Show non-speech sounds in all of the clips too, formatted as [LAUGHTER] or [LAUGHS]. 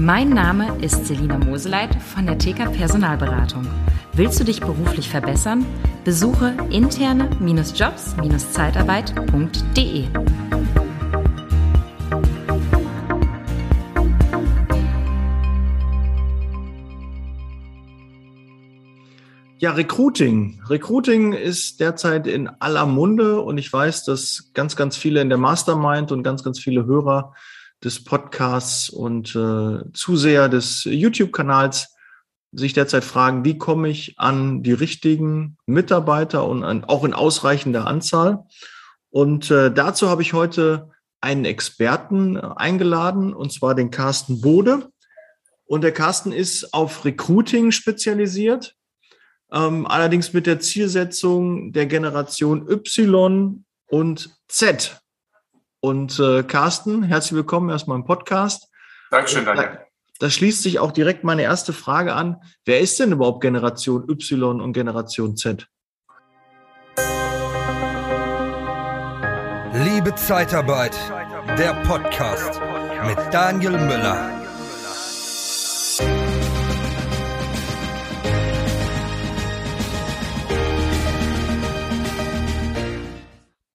Mein Name ist Selina Moseleit von der TK Personalberatung. Willst du dich beruflich verbessern? Besuche interne-jobs-zeitarbeit.de. Ja, Recruiting. Recruiting ist derzeit in aller Munde und ich weiß, dass ganz, ganz viele in der Mastermind und ganz, ganz viele Hörer des Podcasts und äh, Zuseher des YouTube-Kanals sich derzeit fragen, wie komme ich an die richtigen Mitarbeiter und an, auch in ausreichender Anzahl. Und äh, dazu habe ich heute einen Experten eingeladen, und zwar den Carsten Bode. Und der Carsten ist auf Recruiting spezialisiert ähm, allerdings mit der Zielsetzung der Generation Y und Z. Und äh, Carsten, herzlich willkommen erstmal im Podcast. Dankeschön, Daniel. Da, schließt sich auch direkt meine erste Frage an. Wer ist denn überhaupt Generation Y und Generation Z? Liebe Zeitarbeit, der Podcast mit Daniel Müller.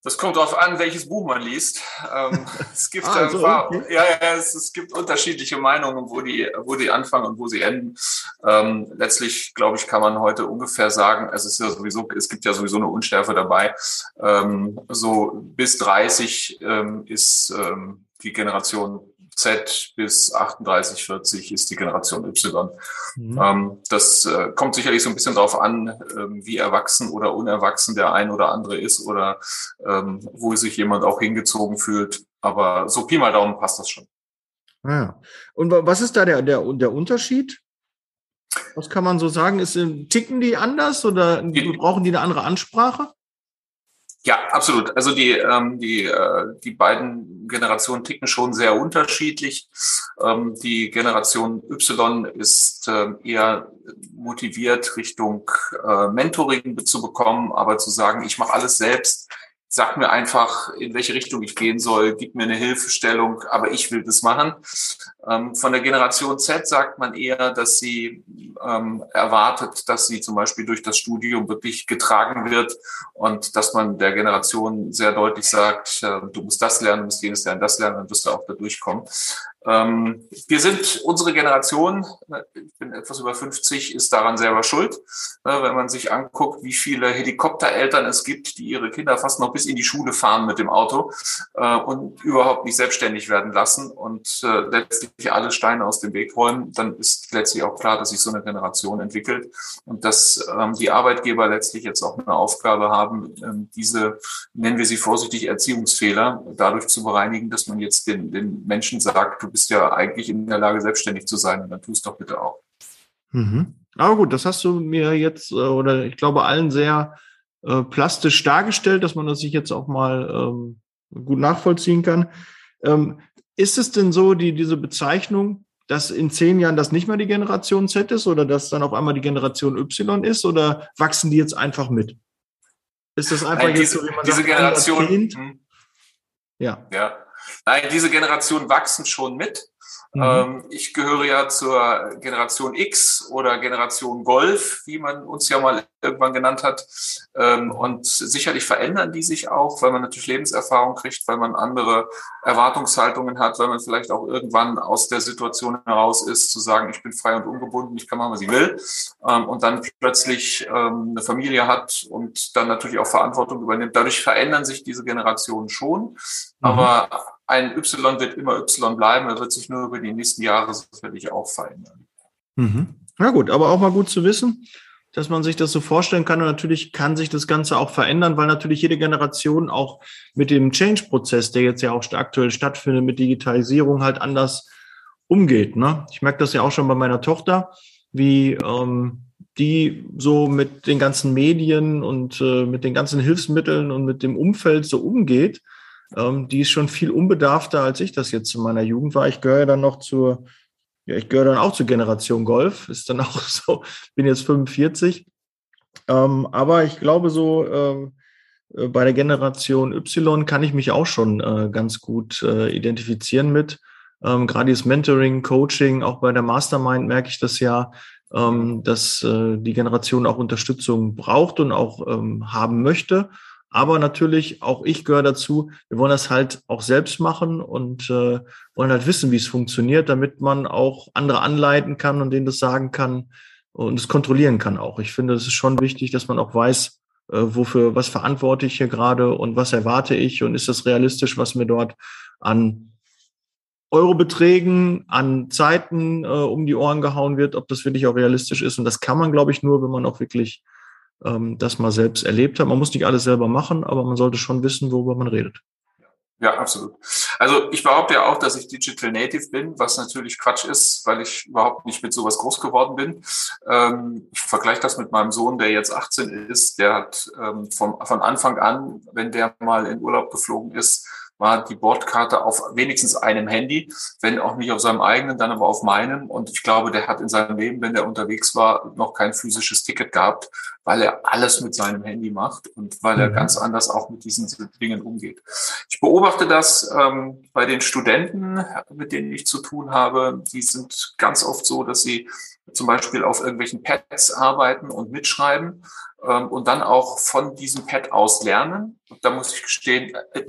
Das kommt darauf an, welches Buch man liest. Ähm, [LAUGHS] es gibt ah, so, okay. ja, ja, es, es, gibt unterschiedliche Meinungen, wo die, wo die anfangen und wo sie enden. Ähm, letztlich, glaube ich, kann man heute ungefähr sagen, es ist ja sowieso, es gibt ja sowieso eine Unschärfe dabei. Ähm, so bis 30 ähm, ist ähm, die Generation Z bis 38, 40 ist die Generation Y. Mhm. Ähm, das äh, kommt sicherlich so ein bisschen darauf an, ähm, wie erwachsen oder unerwachsen der ein oder andere ist oder ähm, wo sich jemand auch hingezogen fühlt. Aber so Pi mal Daumen passt das schon. Ja. Und was ist da der, der, der Unterschied? Was kann man so sagen? Ist, ticken die anders oder die, brauchen die eine andere Ansprache? Ja, absolut. Also die, ähm, die, äh, die beiden Generationen ticken schon sehr unterschiedlich. Ähm, die Generation Y ist äh, eher motiviert, Richtung äh, Mentoring zu bekommen, aber zu sagen, ich mache alles selbst, sag mir einfach, in welche Richtung ich gehen soll, gib mir eine Hilfestellung, aber ich will das machen. Ähm, von der Generation Z sagt man eher, dass sie ähm, erwartet, dass sie zum Beispiel durch das Studium wirklich getragen wird und dass man der Generation sehr deutlich sagt, äh, du musst das lernen, du musst jenes lernen, das lernen, dann wirst du auch da durchkommen. Ähm, wir sind, unsere Generation, ich bin etwas über 50, ist daran selber schuld. Äh, wenn man sich anguckt, wie viele Helikoptereltern es gibt, die ihre Kinder fast noch bis in die Schule fahren mit dem Auto äh, und überhaupt nicht selbstständig werden lassen und äh, letztlich alle Steine aus dem Weg räumen, dann ist letztlich auch klar, dass sich so eine Generation entwickelt und dass ähm, die Arbeitgeber letztlich jetzt auch eine Aufgabe haben, ähm, diese, nennen wir sie vorsichtig, Erziehungsfehler dadurch zu bereinigen, dass man jetzt den, den Menschen sagt, bist ja eigentlich in der Lage, selbstständig zu sein und dann tust doch bitte auch. Mhm. Aber gut, das hast du mir jetzt, äh, oder ich glaube, allen sehr äh, plastisch dargestellt, dass man das sich jetzt auch mal ähm, gut nachvollziehen kann. Ähm, ist es denn so, die, diese Bezeichnung, dass in zehn Jahren das nicht mehr die Generation Z ist oder dass dann auf einmal die Generation Y ist oder wachsen die jetzt einfach mit? Ist das einfach Nein, jetzt diese, so, wie man diese sagt, Generation? Hm. Ja. Ja. Nein, diese Generationen wachsen schon mit. Mhm. Ähm, ich gehöre ja zur Generation X oder Generation Golf, wie man uns ja mal irgendwann genannt hat. Ähm, und sicherlich verändern die sich auch, weil man natürlich Lebenserfahrung kriegt, weil man andere Erwartungshaltungen hat, weil man vielleicht auch irgendwann aus der Situation heraus ist, zu sagen, ich bin frei und ungebunden, ich kann machen, was ich will. Ähm, und dann plötzlich eine Familie hat und dann natürlich auch Verantwortung übernimmt. Dadurch verändern sich diese Generationen schon. Mhm. Aber ein Y wird immer Y bleiben, er wird sich nur über die nächsten Jahre sicherlich auch verändern. Mhm. Ja gut, aber auch mal gut zu wissen, dass man sich das so vorstellen kann. Und natürlich kann sich das Ganze auch verändern, weil natürlich jede Generation auch mit dem Change-Prozess, der jetzt ja auch aktuell stattfindet, mit Digitalisierung halt anders umgeht. Ne? Ich merke das ja auch schon bei meiner Tochter, wie ähm, die so mit den ganzen Medien und äh, mit den ganzen Hilfsmitteln und mit dem Umfeld so umgeht ähm, die ist schon viel unbedarfter, als ich das jetzt in meiner Jugend war. Ich gehöre dann noch zur, ja, ich gehöre dann auch zur Generation Golf, ist dann [LAUGHS] auch so, bin jetzt 45. Ähm, aber ich glaube so, ähm, äh, bei der Generation Y kann ich mich auch schon äh, ganz gut äh, identifizieren mit. Ähm, Gerade das Mentoring, Coaching, auch bei der Mastermind merke ich das ja, ähm, dass äh, die Generation auch Unterstützung braucht und auch ähm, haben möchte. Aber natürlich, auch ich gehöre dazu, wir wollen das halt auch selbst machen und äh, wollen halt wissen, wie es funktioniert, damit man auch andere anleiten kann und denen das sagen kann und es kontrollieren kann auch. Ich finde, es ist schon wichtig, dass man auch weiß, äh, wofür, was verantworte ich hier gerade und was erwarte ich und ist das realistisch, was mir dort an Eurobeträgen an Zeiten äh, um die Ohren gehauen wird, ob das wirklich auch realistisch ist. Und das kann man, glaube ich, nur, wenn man auch wirklich ähm, das mal selbst erlebt hat. Man muss nicht alles selber machen, aber man sollte schon wissen, worüber man redet. Ja, absolut. Also ich behaupte ja auch, dass ich Digital Native bin, was natürlich Quatsch ist, weil ich überhaupt nicht mit sowas groß geworden bin. Ähm, ich vergleiche das mit meinem Sohn, der jetzt 18 ist. Der hat ähm, vom, von Anfang an, wenn der mal in Urlaub geflogen ist, war die Bordkarte auf wenigstens einem Handy, wenn auch nicht auf seinem eigenen, dann aber auf meinem. Und ich glaube, der hat in seinem Leben, wenn er unterwegs war, noch kein physisches Ticket gehabt, weil er alles mit seinem Handy macht und weil er mhm. ganz anders auch mit diesen Dingen umgeht. Ich beobachte das ähm, bei den Studenten, mit denen ich zu tun habe. Die sind ganz oft so, dass sie zum Beispiel auf irgendwelchen Pads arbeiten und mitschreiben ähm, und dann auch von diesem Pad aus lernen. Und da muss ich gestehen, äh,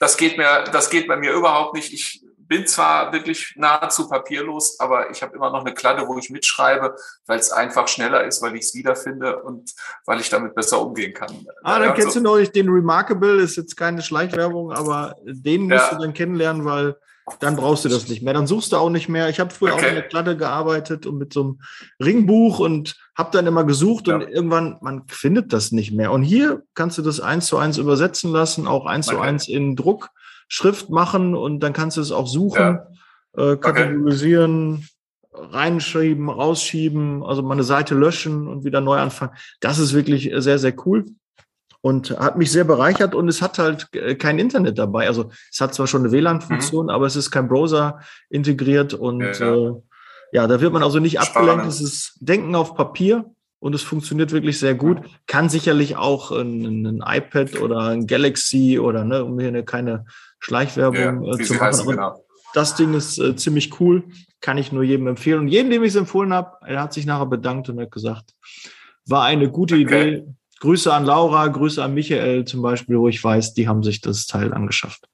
das geht mir, das geht bei mir überhaupt nicht. Ich bin zwar wirklich nahezu papierlos, aber ich habe immer noch eine Kladde, wo ich mitschreibe, weil es einfach schneller ist, weil ich es wiederfinde und weil ich damit besser umgehen kann. Ah, dann ja, kennst so. du noch nicht den Remarkable, ist jetzt keine Schleichwerbung, aber den musst ja. du dann kennenlernen, weil dann brauchst du das nicht mehr. Dann suchst du auch nicht mehr. Ich habe früher okay. auch in der Kladde gearbeitet und mit so einem Ringbuch und habe dann immer gesucht ja. und irgendwann, man findet das nicht mehr. Und hier kannst du das eins zu eins übersetzen lassen, auch eins okay. zu eins in Druckschrift machen und dann kannst du es auch suchen, ja. äh, kategorisieren, okay. reinschreiben, rausschieben, also mal eine Seite löschen und wieder neu anfangen. Das ist wirklich sehr, sehr cool und hat mich sehr bereichert und es hat halt äh, kein Internet dabei. Also es hat zwar schon eine WLAN-Funktion, mhm. aber es ist kein Browser integriert und ja. Äh, ja, da wird man also nicht Spannend. abgelenkt. Es ist Denken auf Papier und es funktioniert wirklich sehr gut. Kann sicherlich auch ein, ein iPad oder ein Galaxy oder ne, um hier eine, keine Schleichwerbung ja, äh, zu machen. Genau. Das Ding ist äh, ziemlich cool, kann ich nur jedem empfehlen. Und jedem, dem ich es empfohlen habe, er hat sich nachher bedankt und hat gesagt, war eine gute okay. Idee, Grüße an Laura, Grüße an Michael zum Beispiel, wo ich weiß, die haben sich das Teil angeschafft.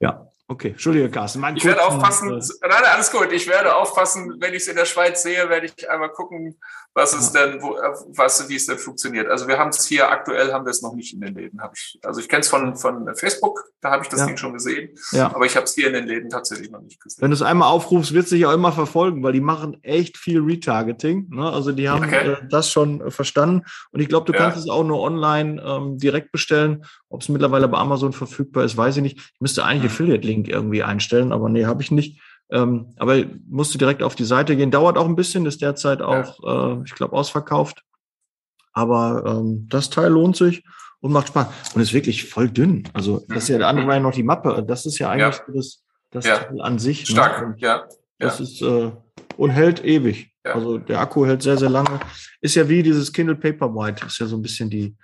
Ja, okay. Entschuldige, Carsten. Mein ich werde aufpassen, äh, nein, alles gut. Ich werde aufpassen, wenn ich es in der Schweiz sehe, werde ich einmal gucken, was es ja. denn, wo, was, wie es denn funktioniert. Also wir haben es hier aktuell haben wir es noch nicht in den Läden. Hab ich, also ich kenne es von, von Facebook, da habe ich das ja. Ding schon gesehen. Ja. Aber ich habe es hier in den Läden tatsächlich noch nicht gesehen. Wenn du es einmal aufrufst, wird es sich auch immer verfolgen, weil die machen echt viel Retargeting. Ne? Also die haben okay. äh, das schon äh, verstanden. Und ich glaube, du kannst es auch nur online ähm, direkt bestellen. Ob es mittlerweile bei Amazon verfügbar ist, weiß ich nicht. Ich müsste eigentlich mhm. Affiliate-Link irgendwie einstellen, aber nee, habe ich nicht. Ähm, aber musst du direkt auf die Seite gehen. Dauert auch ein bisschen, ist derzeit auch, ja. äh, ich glaube, ausverkauft. Aber ähm, das Teil lohnt sich und macht Spaß. Und ist wirklich voll dünn. Also das ist ja der andere war ja noch die Mappe. Das ist ja eigentlich ja. das, das ja. Teil an sich. Ne? Stark, ne? ja. Das ist äh, und hält ewig. Also der Akku hält sehr, sehr lange. Ist ja wie dieses Kindle Paperwhite, ist ja so ein bisschen die,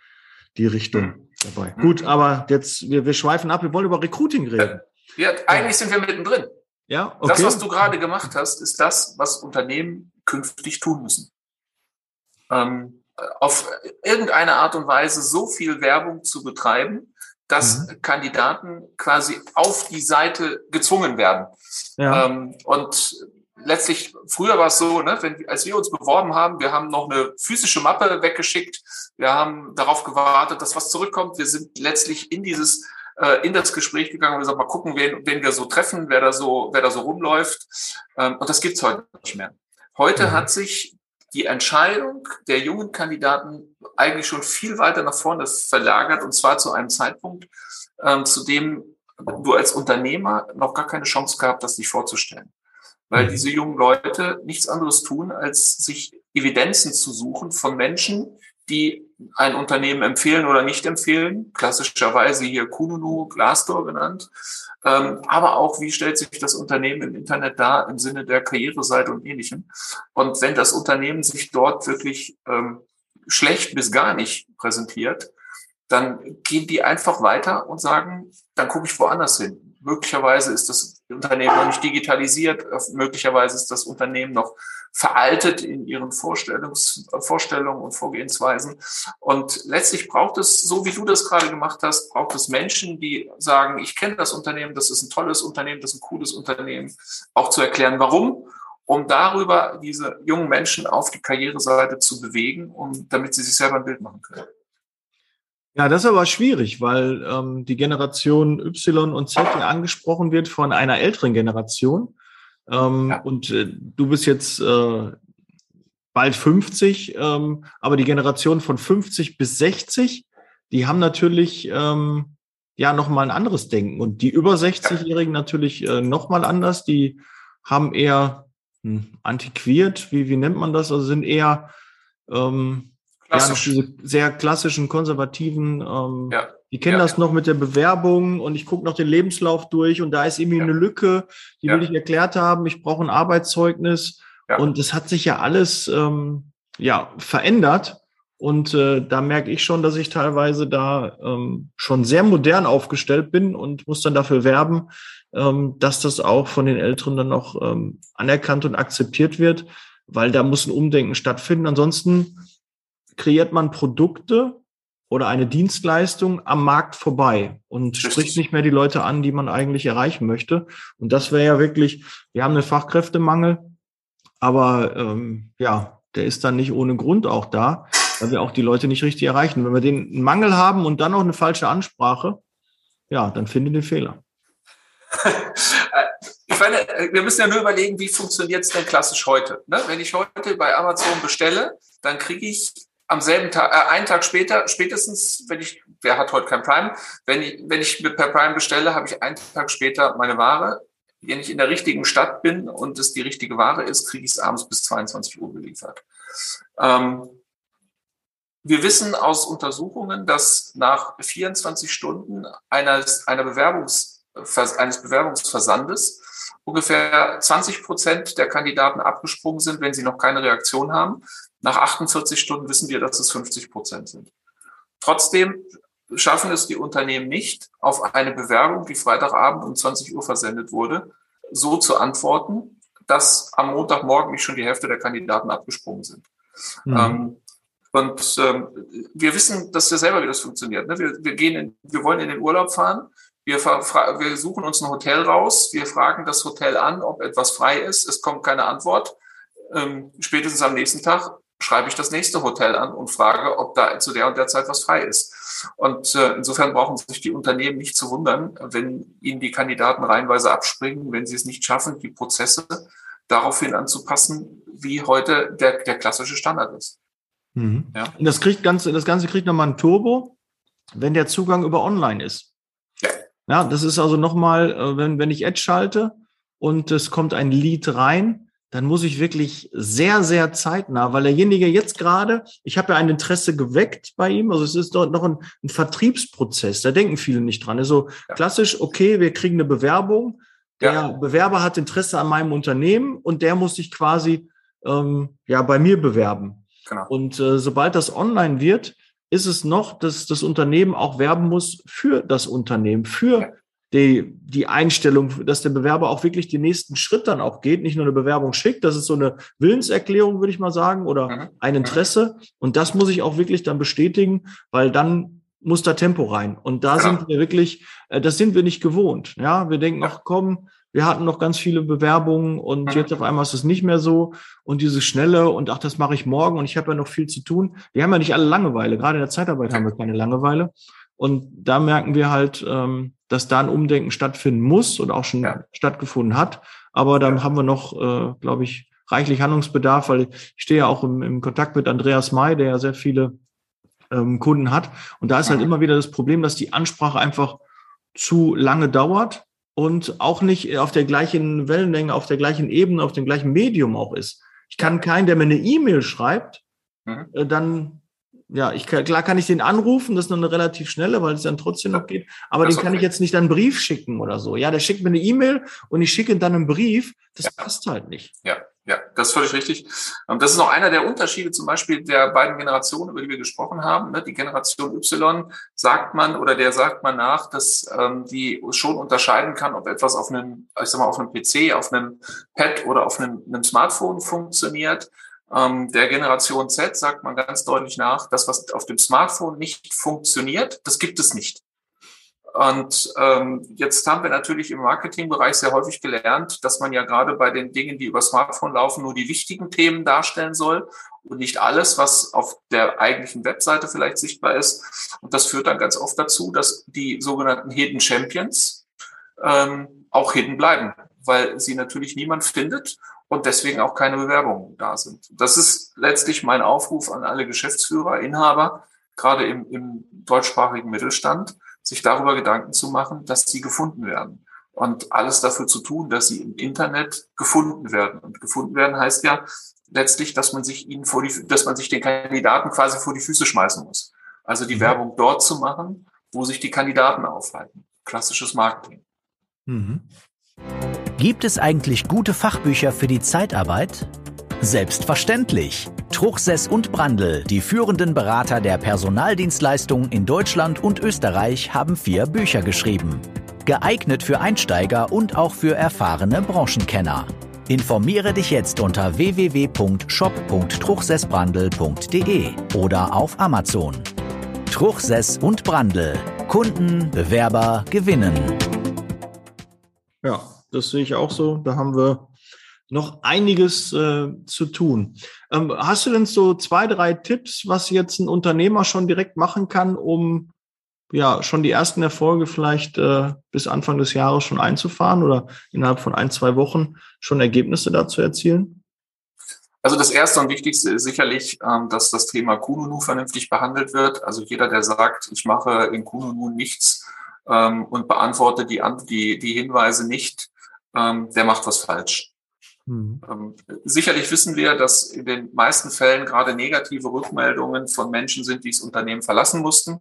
die Richtung mhm. dabei. Gut, aber jetzt, wir, wir schweifen ab, wir wollen über Recruiting reden. Ja, eigentlich sind wir mittendrin. Ja, okay. Das, was du gerade gemacht hast, ist das, was Unternehmen künftig tun müssen. Ähm, auf irgendeine Art und Weise so viel Werbung zu betreiben, dass mhm. Kandidaten quasi auf die Seite gezwungen werden. Ja. Ähm, und letztlich, früher war es so, ne, wenn, als wir uns beworben haben, wir haben noch eine physische Mappe weggeschickt, wir haben darauf gewartet, dass was zurückkommt. Wir sind letztlich in dieses äh, in das Gespräch gegangen und gesagt, mal gucken, wen, wen wir so treffen, wer da so, wer da so rumläuft. Ähm, und das gibt's heute nicht mehr. Heute mhm. hat sich die Entscheidung der jungen Kandidaten eigentlich schon viel weiter nach vorne verlagert und zwar zu einem Zeitpunkt, ähm, zu dem du als Unternehmer noch gar keine Chance gehabt hast, dich vorzustellen. Weil mhm. diese jungen Leute nichts anderes tun, als sich Evidenzen zu suchen von Menschen, die ein Unternehmen empfehlen oder nicht empfehlen, klassischerweise hier Kununu, Glassdoor genannt, ähm, aber auch, wie stellt sich das Unternehmen im Internet dar im Sinne der Karriereseite und ähnlichem. Und wenn das Unternehmen sich dort wirklich ähm, schlecht bis gar nicht präsentiert, dann gehen die einfach weiter und sagen, dann gucke ich woanders hin. Möglicherweise ist das Unternehmen noch nicht digitalisiert, möglicherweise ist das Unternehmen noch veraltet in ihren Vorstellungs Vorstellungen und Vorgehensweisen. Und letztlich braucht es, so wie du das gerade gemacht hast, braucht es Menschen, die sagen, ich kenne das Unternehmen, das ist ein tolles Unternehmen, das ist ein cooles Unternehmen, auch zu erklären, warum um darüber diese jungen Menschen auf die Karriereseite zu bewegen, um, damit sie sich selber ein Bild machen können. Ja, das ist aber schwierig, weil ähm, die Generation Y und Z ja angesprochen wird von einer älteren Generation. Ähm, ja. Und äh, du bist jetzt äh, bald 50, ähm, aber die Generation von 50 bis 60, die haben natürlich ähm, ja nochmal ein anderes Denken. Und die über 60-Jährigen natürlich äh, nochmal anders. Die haben eher hm, antiquiert, wie, wie nennt man das? Also sind eher ähm, Klassisch. ja, diese sehr klassischen, konservativen, ähm, ja. die kennen ja, das noch mit der Bewerbung und ich gucke noch den Lebenslauf durch und da ist irgendwie eine Lücke, die will ich erklärt haben, ich brauche ein Arbeitszeugnis und es hat sich ja alles ähm, ja, verändert. Und äh, da merke ich schon, dass ich teilweise da ähm, schon sehr modern aufgestellt bin und muss dann dafür werben, ähm, dass das auch von den Älteren dann noch ähm, anerkannt und akzeptiert wird, weil da muss ein Umdenken stattfinden. Ansonsten kreiert man Produkte oder eine Dienstleistung am Markt vorbei und Richtig. spricht nicht mehr die Leute an, die man eigentlich erreichen möchte. Und das wäre ja wirklich, wir haben einen Fachkräftemangel, aber ähm, ja, der ist dann nicht ohne Grund auch da, weil wir auch die Leute nicht richtig erreichen. Wenn wir den Mangel haben und dann noch eine falsche Ansprache, ja, dann finde den Fehler. [LAUGHS] ich meine, wir müssen ja nur überlegen, wie funktioniert es denn klassisch heute? Ne? Wenn ich heute bei Amazon bestelle, dann kriege ich am selben Tag, äh, einen Tag später, spätestens, wenn ich, wer hat heute kein Prime, wenn ich, wenn ich per Prime bestelle, habe ich einen Tag später meine Ware. Wenn ich in der richtigen Stadt bin und es die richtige Ware ist, kriege ich es abends bis 22 Uhr geliefert. Ähm, wir wissen aus Untersuchungen, dass nach 24 Stunden eines, einer Bewerbungs eines Bewerbungsversandes ungefähr 20 Prozent der Kandidaten abgesprungen sind, wenn sie noch keine Reaktion haben. Nach 48 Stunden wissen wir, dass es 50 Prozent sind. Trotzdem schaffen es die Unternehmen nicht, auf eine Bewerbung, die Freitagabend um 20 Uhr versendet wurde, so zu antworten, dass am Montagmorgen nicht schon die Hälfte der Kandidaten abgesprungen sind. Mhm. Ähm, und ähm, wir wissen, dass wir selber, wie das funktioniert. Ne? Wir, wir, gehen in, wir wollen in den Urlaub fahren wir, wir suchen uns ein Hotel raus, wir fragen das Hotel an, ob etwas frei ist, es kommt keine Antwort. Ähm, spätestens am nächsten Tag schreibe ich das nächste Hotel an und frage, ob da zu der und der Zeit was frei ist. Und äh, insofern brauchen sich die Unternehmen nicht zu wundern, wenn ihnen die Kandidaten reihenweise abspringen, wenn sie es nicht schaffen, die Prozesse daraufhin anzupassen, wie heute der, der klassische Standard ist. Mhm. Ja? Und das, kriegt ganz, das Ganze kriegt nochmal ein Turbo, wenn der Zugang über online ist. Ja, das ist also nochmal, äh, wenn, wenn ich Edge schalte und es kommt ein Lead rein, dann muss ich wirklich sehr, sehr zeitnah, weil derjenige jetzt gerade, ich habe ja ein Interesse geweckt bei ihm, also es ist dort noch ein, ein Vertriebsprozess, da denken viele nicht dran. Also ja. klassisch, okay, wir kriegen eine Bewerbung, der ja. Bewerber hat Interesse an meinem Unternehmen und der muss sich quasi ähm, ja bei mir bewerben. Genau. Und äh, sobald das online wird, ist es noch, dass das Unternehmen auch werben muss für das Unternehmen, für die, die Einstellung, dass der Bewerber auch wirklich den nächsten Schritt dann auch geht, nicht nur eine Bewerbung schickt, das ist so eine Willenserklärung, würde ich mal sagen, oder mhm. ein Interesse. Und das muss ich auch wirklich dann bestätigen, weil dann muss da Tempo rein. Und da ja. sind wir wirklich, äh, das sind wir nicht gewohnt. Ja, wir denken, ach komm, wir hatten noch ganz viele Bewerbungen und mhm. jetzt auf einmal ist es nicht mehr so. Und diese Schnelle und ach, das mache ich morgen und ich habe ja noch viel zu tun. Wir haben ja nicht alle Langeweile. Gerade in der Zeitarbeit haben wir keine Langeweile. Und da merken wir halt, ähm, dass da ein Umdenken stattfinden muss und auch schon ja. stattgefunden hat. Aber dann haben wir noch, äh, glaube ich, reichlich Handlungsbedarf, weil ich stehe ja auch im, im Kontakt mit Andreas May, der ja sehr viele ähm, Kunden hat. Und da ist halt mhm. immer wieder das Problem, dass die Ansprache einfach zu lange dauert und auch nicht auf der gleichen Wellenlänge, auf der gleichen Ebene, auf dem gleichen Medium auch ist. Ich kann keinen, der mir eine E-Mail schreibt, mhm. Äh, dann, ja, ich klar kann ich den anrufen, das ist noch eine relativ schnelle, weil es dann trotzdem noch geht, aber das den kann okay. ich jetzt nicht einen Brief schicken oder so. Ja, der schickt mir eine E-Mail und ich schicke dann einen Brief, das ja. passt halt nicht. Ja, Ja, das ist völlig richtig. Und das ist noch einer der Unterschiede zum Beispiel der beiden Generationen, über die wir gesprochen haben. Ne? Die Generation Y sagt man oder der sagt man nach, dass ähm, die schon unterscheiden kann, ob etwas auf einem, ich sag mal, auf einem PC, auf einem Pad oder auf einem, einem Smartphone funktioniert. Ähm, der Generation Z sagt man ganz deutlich nach, das, was auf dem Smartphone nicht funktioniert, das gibt es nicht. Und ähm, jetzt haben wir natürlich im Marketingbereich sehr häufig gelernt, dass man ja gerade bei den Dingen, die über Smartphone laufen, nur die wichtigen Themen darstellen soll und nicht alles, was auf der eigentlichen Webseite vielleicht sichtbar ist. Und das führt dann ganz oft dazu, dass die sogenannten Hidden Champions ähm, auch hidden bleiben, weil sie natürlich niemand findet und deswegen auch keine Bewerbungen da sind. Das ist letztlich mein Aufruf an alle Geschäftsführer, Inhaber, gerade im, im deutschsprachigen Mittelstand sich darüber Gedanken zu machen, dass sie gefunden werden. Und alles dafür zu tun, dass sie im Internet gefunden werden. Und gefunden werden heißt ja letztlich, dass man sich ihnen vor die, dass man sich den Kandidaten quasi vor die Füße schmeißen muss. Also die mhm. Werbung dort zu machen, wo sich die Kandidaten aufhalten. Klassisches Marketing. Mhm. Gibt es eigentlich gute Fachbücher für die Zeitarbeit? Selbstverständlich. Truchsess und Brandl, die führenden Berater der Personaldienstleistung in Deutschland und Österreich, haben vier Bücher geschrieben. Geeignet für Einsteiger und auch für erfahrene Branchenkenner. Informiere dich jetzt unter www.shop.truchsessbrandl.de oder auf Amazon. Truchsess und Brandl. Kunden, Bewerber gewinnen. Ja, das sehe ich auch so. Da haben wir noch einiges äh, zu tun. Ähm, hast du denn so zwei, drei Tipps, was jetzt ein Unternehmer schon direkt machen kann, um ja schon die ersten Erfolge vielleicht äh, bis Anfang des Jahres schon einzufahren oder innerhalb von ein, zwei Wochen schon Ergebnisse dazu erzielen? Also das erste und wichtigste ist sicherlich, ähm, dass das Thema Kununu vernünftig behandelt wird. Also jeder, der sagt, ich mache in Kununu nichts ähm, und beantworte die, die, die Hinweise nicht, ähm, der macht was falsch. Mhm. Sicherlich wissen wir, dass in den meisten Fällen gerade negative Rückmeldungen von Menschen sind, die das Unternehmen verlassen mussten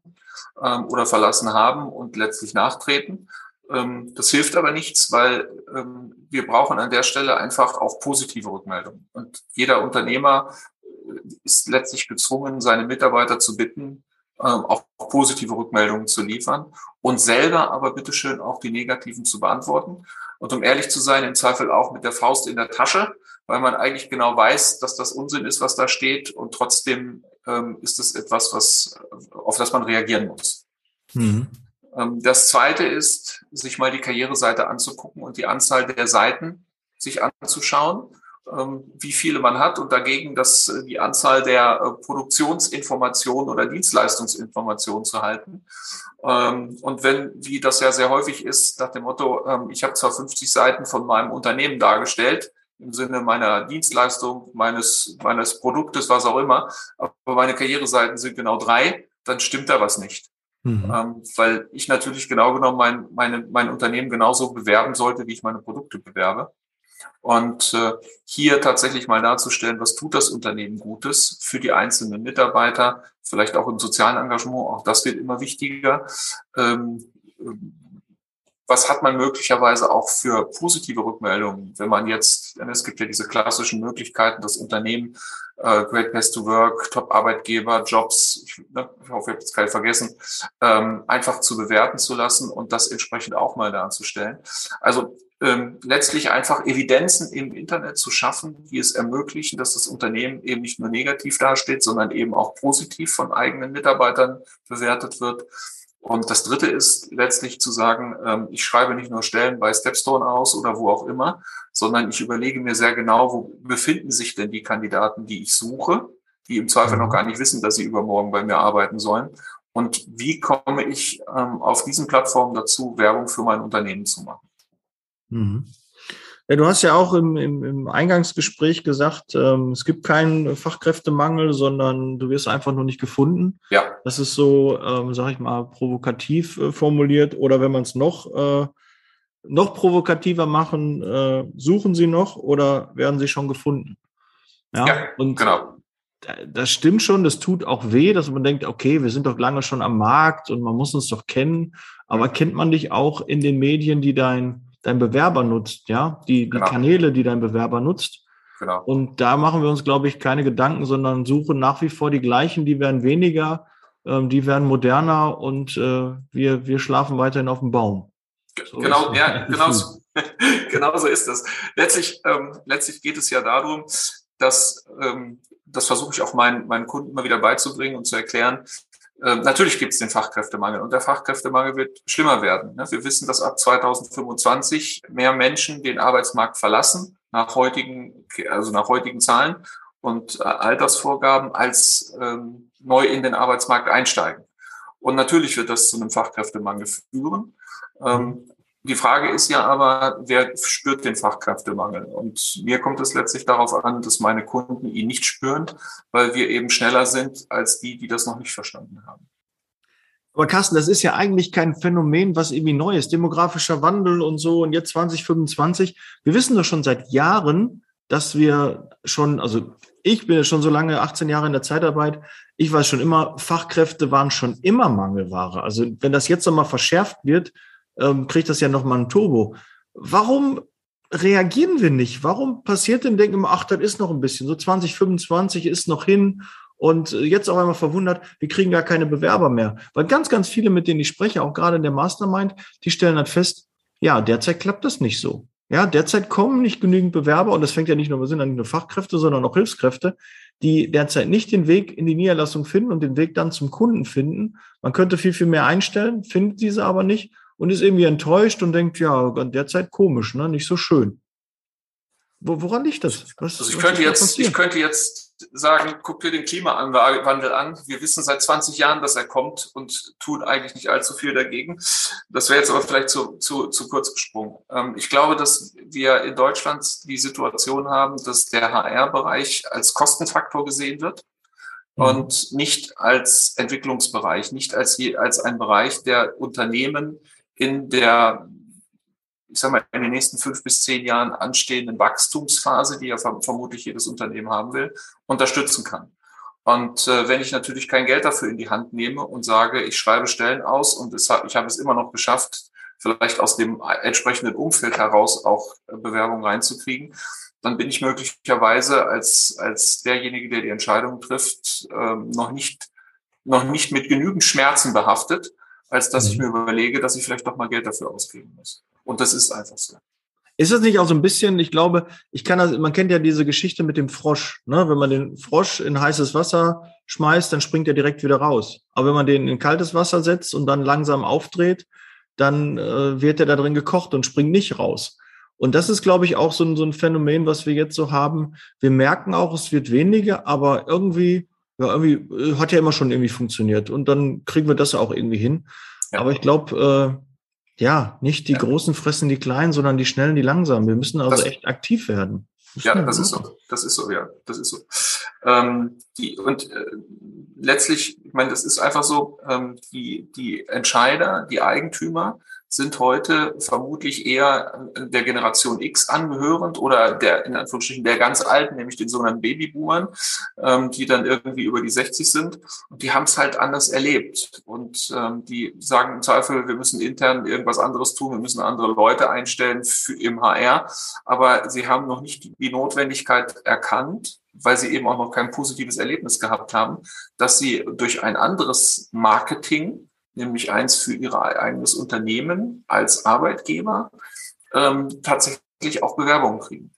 ähm, oder verlassen haben und letztlich nachtreten. Ähm, das hilft aber nichts, weil ähm, wir brauchen an der Stelle einfach auch positive Rückmeldungen. Und jeder Unternehmer äh, ist letztlich gezwungen, seine Mitarbeiter zu bitten, auch positive Rückmeldungen zu liefern und selber aber bitteschön auch die negativen zu beantworten. Und um ehrlich zu sein, im Zweifel auch mit der Faust in der Tasche, weil man eigentlich genau weiß, dass das Unsinn ist, was da steht. Und trotzdem ähm, ist es etwas, was, auf das man reagieren muss. Mhm. Ähm, das zweite ist, sich mal die Karriereseite anzugucken und die Anzahl der Seiten sich anzuschauen ähm, wie viele man hat und dagegen das, äh, die Anzahl der äh, Produktionsinformationen oder Dienstleistungsinformationen zu halten. Ähm, und wenn, wie das ja sehr häufig ist, nach dem Motto, ähm, ich habe zwar 50 Seiten von meinem Unternehmen dargestellt, im Sinne meiner Dienstleistung, meines, meines Produktes, was auch immer, aber meine Karriereseiten sind genau drei, dann stimmt da was nicht. Mhm. Ähm, weil ich natürlich genau genommen mein, meine, mein Unternehmen genauso bewerben sollte, wie ich meine Produkte bewerbe. Und äh, hier tatsächlich mal darzustellen, was tut das Unternehmen Gutes für die einzelnen Mitarbeiter, vielleicht auch im sozialen Engagement, auch das wird immer wichtiger. Ähm, was hat man möglicherweise auch für positive Rückmeldungen, wenn man jetzt, es gibt ja diese klassischen Möglichkeiten, das Unternehmen, äh, Great Place to Work, Top-Arbeitgeber, Jobs, ich, ne, ich hoffe, ich habe jetzt keinen vergessen, ähm, einfach zu bewerten zu lassen und das entsprechend auch mal darzustellen. Also ähm, letztlich einfach Evidenzen im Internet zu schaffen, die es ermöglichen, dass das Unternehmen eben nicht nur negativ dasteht, sondern eben auch positiv von eigenen Mitarbeitern bewertet wird. Und das Dritte ist letztlich zu sagen, ähm, ich schreibe nicht nur Stellen bei Stepstone aus oder wo auch immer, sondern ich überlege mir sehr genau, wo befinden sich denn die Kandidaten, die ich suche, die im Zweifel noch gar nicht wissen, dass sie übermorgen bei mir arbeiten sollen. Und wie komme ich ähm, auf diesen Plattformen dazu, Werbung für mein Unternehmen zu machen? Mhm. Ja, du hast ja auch im, im, im Eingangsgespräch gesagt, ähm, es gibt keinen Fachkräftemangel, sondern du wirst einfach nur nicht gefunden. Ja. Das ist so, ähm, sag ich mal, provokativ äh, formuliert. Oder wenn man es noch, äh, noch provokativer machen, äh, suchen sie noch oder werden sie schon gefunden? Ja, ja und genau. Das stimmt schon, das tut auch weh, dass man denkt, okay, wir sind doch lange schon am Markt und man muss uns doch kennen. Aber kennt man dich auch in den Medien, die dein dein Bewerber nutzt, ja, die, die genau. Kanäle, die dein Bewerber nutzt. Genau. Und da machen wir uns, glaube ich, keine Gedanken, sondern suchen nach wie vor die gleichen, die werden weniger, ähm, die werden moderner und äh, wir, wir schlafen weiterhin auf dem Baum. So genau, ja, [LAUGHS] genau, so, [LAUGHS] genau so ist es. Letztlich, ähm, letztlich geht es ja darum, dass, ähm, das versuche ich auch meinen, meinen Kunden immer wieder beizubringen und zu erklären, natürlich gibt es den Fachkräftemangel und der Fachkräftemangel wird schlimmer werden. Ne? Wir wissen, dass ab 2025 mehr Menschen den Arbeitsmarkt verlassen nach heutigen, also nach heutigen Zahlen und äh, Altersvorgaben als ähm, neu in den Arbeitsmarkt einsteigen. Und natürlich wird das zu einem Fachkräftemangel führen. Ähm, die Frage ist ja aber, wer spürt den Fachkräftemangel? Und mir kommt es letztlich darauf an, dass meine Kunden ihn nicht spüren, weil wir eben schneller sind als die, die das noch nicht verstanden haben. Aber Carsten, das ist ja eigentlich kein Phänomen, was irgendwie neu ist. Demografischer Wandel und so und jetzt 2025. Wir wissen doch schon seit Jahren, dass wir schon, also ich bin ja schon so lange, 18 Jahre in der Zeitarbeit, ich weiß schon immer, Fachkräfte waren schon immer Mangelware. Also wenn das jetzt nochmal verschärft wird, ähm, kriegt das ja nochmal ein Turbo. Warum reagieren wir nicht? Warum passiert denn, denken wir, ach, das ist noch ein bisschen, so 2025 ist noch hin und jetzt auf einmal verwundert, wir kriegen gar keine Bewerber mehr. Weil ganz, ganz viele, mit denen ich spreche, auch gerade in der Mastermind, die stellen halt fest, ja, derzeit klappt das nicht so. Ja, derzeit kommen nicht genügend Bewerber und das fängt ja nicht nur, wir sind ja nicht nur Fachkräfte, sondern auch Hilfskräfte, die derzeit nicht den Weg in die Niederlassung finden und den Weg dann zum Kunden finden. Man könnte viel, viel mehr einstellen, findet diese aber nicht und ist irgendwie enttäuscht und denkt, ja, derzeit komisch, ne? nicht so schön. Wo, woran liegt das? Was, also ich, könnte jetzt, ich könnte jetzt sagen, guck dir den Klimawandel an. Wir wissen seit 20 Jahren, dass er kommt und tun eigentlich nicht allzu viel dagegen. Das wäre jetzt aber vielleicht zu, zu, zu kurz gesprungen. Ähm, ich glaube, dass wir in Deutschland die Situation haben, dass der HR-Bereich als Kostenfaktor gesehen wird mhm. und nicht als Entwicklungsbereich, nicht als, als ein Bereich, der Unternehmen in der, ich sag mal, in den nächsten fünf bis zehn Jahren anstehenden Wachstumsphase, die ja vermutlich jedes Unternehmen haben will, unterstützen kann. Und äh, wenn ich natürlich kein Geld dafür in die Hand nehme und sage, ich schreibe Stellen aus und es, ich habe es immer noch geschafft, vielleicht aus dem entsprechenden Umfeld heraus auch Bewerbungen reinzukriegen, dann bin ich möglicherweise als, als derjenige, der die Entscheidung trifft, ähm, noch nicht, noch nicht mit genügend Schmerzen behaftet, als dass ich mhm. mir überlege, dass ich vielleicht doch mal Geld dafür ausgeben muss. Und das ist einfach so. Ist das nicht auch so ein bisschen, ich glaube, ich kann das, man kennt ja diese Geschichte mit dem Frosch, ne? Wenn man den Frosch in heißes Wasser schmeißt, dann springt er direkt wieder raus. Aber wenn man den in kaltes Wasser setzt und dann langsam aufdreht, dann äh, wird er da drin gekocht und springt nicht raus. Und das ist, glaube ich, auch so ein, so ein Phänomen, was wir jetzt so haben. Wir merken auch, es wird weniger, aber irgendwie ja, irgendwie äh, hat ja immer schon irgendwie funktioniert. Und dann kriegen wir das auch irgendwie hin. Ja. Aber ich glaube, äh, ja, nicht die ja. Großen fressen die Kleinen, sondern die Schnellen, die Langsamen. Wir müssen also das, echt aktiv werden. Ja, das ist so. Das ist so, ja. Das ist so. Ähm, die, und äh, letztlich, ich meine, das ist einfach so, ähm, die, die Entscheider, die Eigentümer sind heute vermutlich eher der Generation X angehörend oder der, in Anführungsstrichen, der ganz Alten, nämlich den sogenannten Babyboomern, ähm, die dann irgendwie über die 60 sind. Und die haben es halt anders erlebt. Und ähm, die sagen im Zweifel, wir müssen intern irgendwas anderes tun, wir müssen andere Leute einstellen für, im HR. Aber sie haben noch nicht die Notwendigkeit erkannt, weil sie eben auch noch kein positives Erlebnis gehabt haben, dass sie durch ein anderes Marketing nämlich eins für ihr eigenes Unternehmen als Arbeitgeber, ähm, tatsächlich auch Bewerbungen kriegen.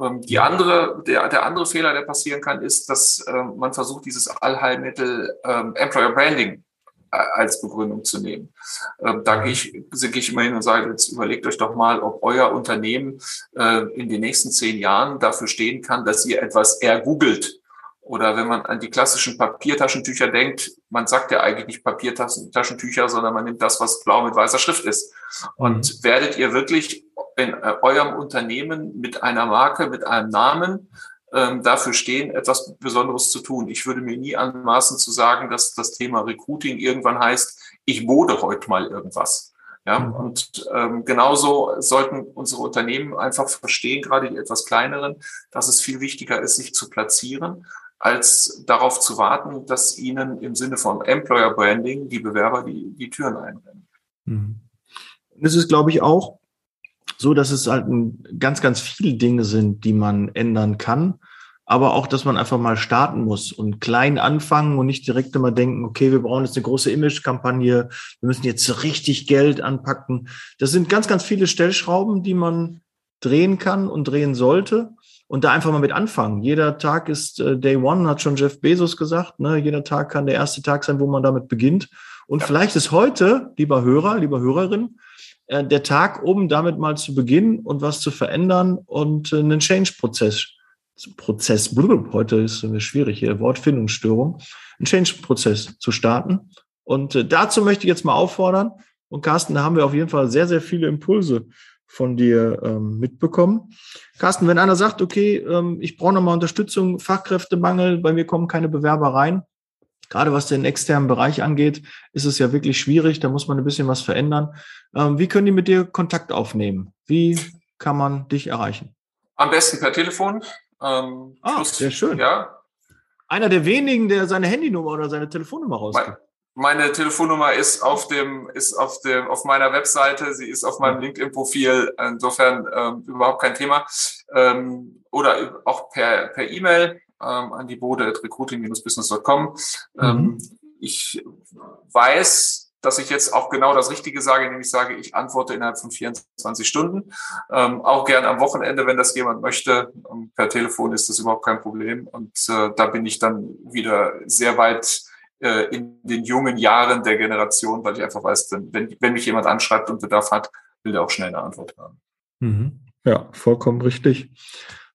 Ähm, die andere, der, der andere Fehler, der passieren kann, ist, dass ähm, man versucht, dieses Allheilmittel ähm, Employer Branding äh, als Begründung zu nehmen. Ähm, da gehe ich, gehe ich immer hin und sage, jetzt überlegt euch doch mal, ob euer Unternehmen äh, in den nächsten zehn Jahren dafür stehen kann, dass ihr etwas ergoogelt oder wenn man an die klassischen Papiertaschentücher denkt, man sagt ja eigentlich nicht Papiertaschentücher, sondern man nimmt das, was blau mit weißer Schrift ist. Und mhm. werdet ihr wirklich in äh, eurem Unternehmen mit einer Marke, mit einem Namen ähm, dafür stehen, etwas Besonderes zu tun? Ich würde mir nie anmaßen zu sagen, dass das Thema Recruiting irgendwann heißt, ich bode heute mal irgendwas. Ja, mhm. und ähm, genauso sollten unsere Unternehmen einfach verstehen, gerade die etwas kleineren, dass es viel wichtiger ist, sich zu platzieren als darauf zu warten, dass ihnen im Sinne von Employer Branding die Bewerber die, die Türen einrennen. Mhm. Das ist, glaube ich, auch so, dass es halt ganz, ganz viele Dinge sind, die man ändern kann. Aber auch, dass man einfach mal starten muss und klein anfangen und nicht direkt immer denken, okay, wir brauchen jetzt eine große Image-Kampagne, wir müssen jetzt richtig Geld anpacken. Das sind ganz, ganz viele Stellschrauben, die man drehen kann und drehen sollte und da einfach mal mit anfangen. Jeder Tag ist äh, Day One, hat schon Jeff Bezos gesagt. Ne? Jeder Tag kann der erste Tag sein, wo man damit beginnt. Und ja. vielleicht ist heute, lieber Hörer, lieber Hörerin, äh, der Tag, um damit mal zu beginnen und was zu verändern und äh, einen Change-Prozess. Prozess, heute ist eine schwierige Wortfindungsstörung, einen Change-Prozess zu starten. Und äh, dazu möchte ich jetzt mal auffordern. Und Carsten, da haben wir auf jeden Fall sehr, sehr viele Impulse von dir ähm, mitbekommen. Carsten, wenn einer sagt, okay, ähm, ich brauche nochmal Unterstützung, Fachkräftemangel, bei mir kommen keine Bewerber rein, gerade was den externen Bereich angeht, ist es ja wirklich schwierig, da muss man ein bisschen was verändern. Ähm, wie können die mit dir Kontakt aufnehmen? Wie kann man dich erreichen? Am besten per Telefon. Ähm, ah, plus, sehr schön. Ja. Einer der wenigen, der seine Handynummer oder seine Telefonnummer rausgibt. Meine Telefonnummer ist auf dem, ist auf dem, auf meiner Webseite. Sie ist auf meinem LinkedIn-Profil. Insofern ähm, überhaupt kein Thema. Ähm, oder auch per per E-Mail ähm, an die Bode recruiting-business.com. Ähm, mhm. ich weiß, dass ich jetzt auch genau das Richtige sage, nämlich sage, ich antworte innerhalb von 24 Stunden. Ähm, auch gern am Wochenende, wenn das jemand möchte. Ähm, per Telefon ist das überhaupt kein Problem. Und äh, da bin ich dann wieder sehr weit äh, in den jungen Jahren der Generation, weil ich einfach weiß, wenn, wenn mich jemand anschreibt und Bedarf hat, will er auch schnell eine Antwort haben. Mhm. Ja, vollkommen richtig.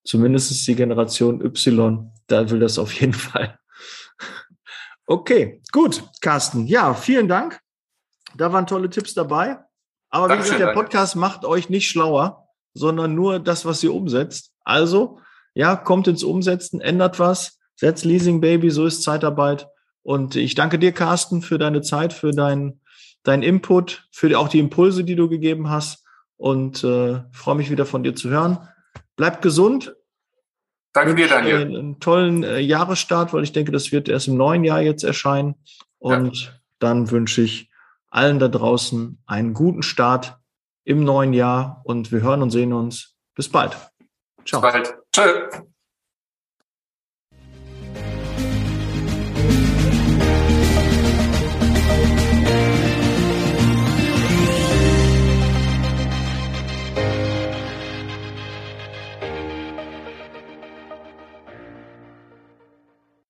Zumindest ist die Generation Y, da will das auf jeden [LAUGHS] Fall. Okay, gut, Carsten. Ja, vielen Dank. Da waren tolle Tipps dabei. Aber wie gesagt, der Podcast danke. macht euch nicht schlauer, sondern nur das, was ihr umsetzt. Also, ja, kommt ins Umsetzen, ändert was, setzt Leasing Baby, so ist Zeitarbeit. Und ich danke dir, Carsten, für deine Zeit, für deinen dein Input, für auch die Impulse, die du gegeben hast. Und äh, freue mich wieder von dir zu hören. Bleibt gesund. Danke dir, Daniel. Einen tollen äh, Jahresstart, weil ich denke, das wird erst im neuen Jahr jetzt erscheinen. Und ja. dann wünsche ich allen da draußen einen guten Start im neuen Jahr und wir hören und sehen uns. Bis bald. Ciao. Bis bald. Tschö.